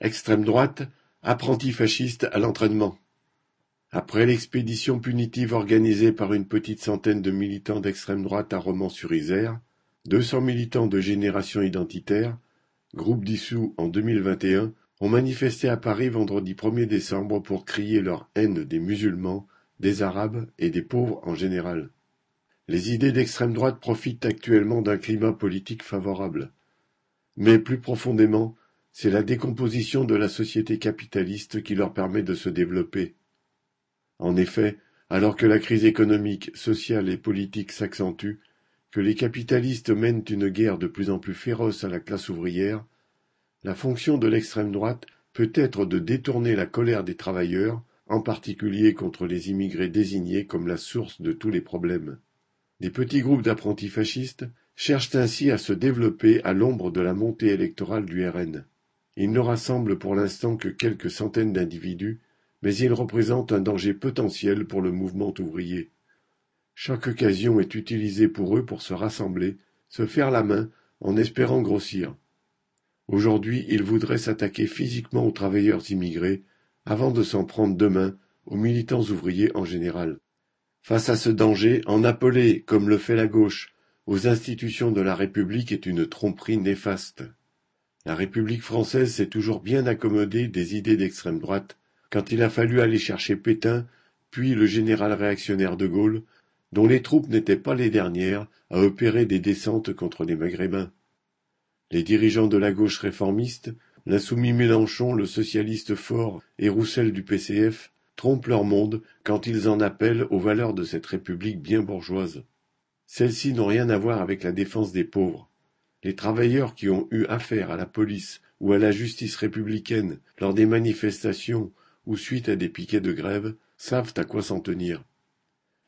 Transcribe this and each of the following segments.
Extrême droite, apprenti fasciste à l'entraînement. Après l'expédition punitive organisée par une petite centaine de militants d'extrême droite à Romans-sur-Isère, deux cents militants de Génération Identitaire, groupe dissous en 2021, ont manifesté à Paris vendredi 1er décembre pour crier leur haine des musulmans, des arabes et des pauvres en général. Les idées d'extrême droite profitent actuellement d'un climat politique favorable. Mais plus profondément, c'est la décomposition de la société capitaliste qui leur permet de se développer. En effet, alors que la crise économique, sociale et politique s'accentue, que les capitalistes mènent une guerre de plus en plus féroce à la classe ouvrière, la fonction de l'extrême droite peut être de détourner la colère des travailleurs, en particulier contre les immigrés désignés comme la source de tous les problèmes. Des petits groupes d'apprentis fascistes cherchent ainsi à se développer à l'ombre de la montée électorale du RN. Ils ne rassemblent pour l'instant que quelques centaines d'individus, mais ils représentent un danger potentiel pour le mouvement ouvrier. Chaque occasion est utilisée pour eux pour se rassembler, se faire la main, en espérant grossir. Aujourd'hui, ils voudraient s'attaquer physiquement aux travailleurs immigrés, avant de s'en prendre demain aux militants ouvriers en général. Face à ce danger, en appeler, comme le fait la gauche, aux institutions de la République est une tromperie néfaste. La République française s'est toujours bien accommodée des idées d'extrême droite, quand il a fallu aller chercher Pétain, puis le général réactionnaire de Gaulle, dont les troupes n'étaient pas les dernières à opérer des descentes contre les Maghrébins. Les dirigeants de la gauche réformiste, l'insoumis Mélenchon, le socialiste fort et Roussel du PCF, trompent leur monde quand ils en appellent aux valeurs de cette République bien bourgeoise. Celles-ci n'ont rien à voir avec la défense des pauvres. Les travailleurs qui ont eu affaire à la police ou à la justice républicaine lors des manifestations ou suite à des piquets de grève savent à quoi s'en tenir.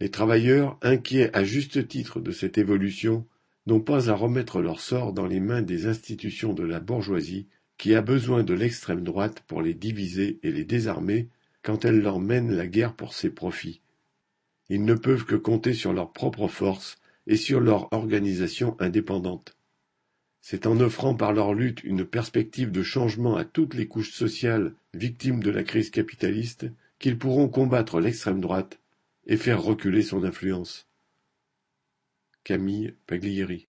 Les travailleurs, inquiets à juste titre de cette évolution, n'ont pas à remettre leur sort dans les mains des institutions de la bourgeoisie qui a besoin de l'extrême droite pour les diviser et les désarmer quand elle leur mène la guerre pour ses profits. Ils ne peuvent que compter sur leur propre force et sur leur organisation indépendante. C'est en offrant par leur lutte une perspective de changement à toutes les couches sociales victimes de la crise capitaliste qu'ils pourront combattre l'extrême droite et faire reculer son influence. Camille Paglieri